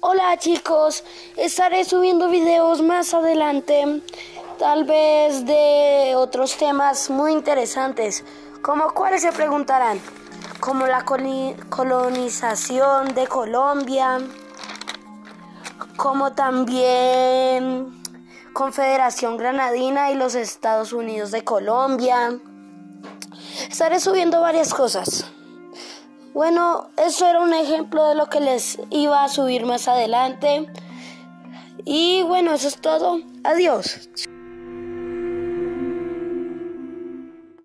Hola chicos, estaré subiendo videos más adelante, tal vez de otros temas muy interesantes, como cuáles se preguntarán, como la colonización de Colombia, como también Confederación Granadina y los Estados Unidos de Colombia. Estaré subiendo varias cosas. Bueno, eso era un ejemplo de lo que les iba a subir más adelante. Y bueno, eso es todo. Adiós.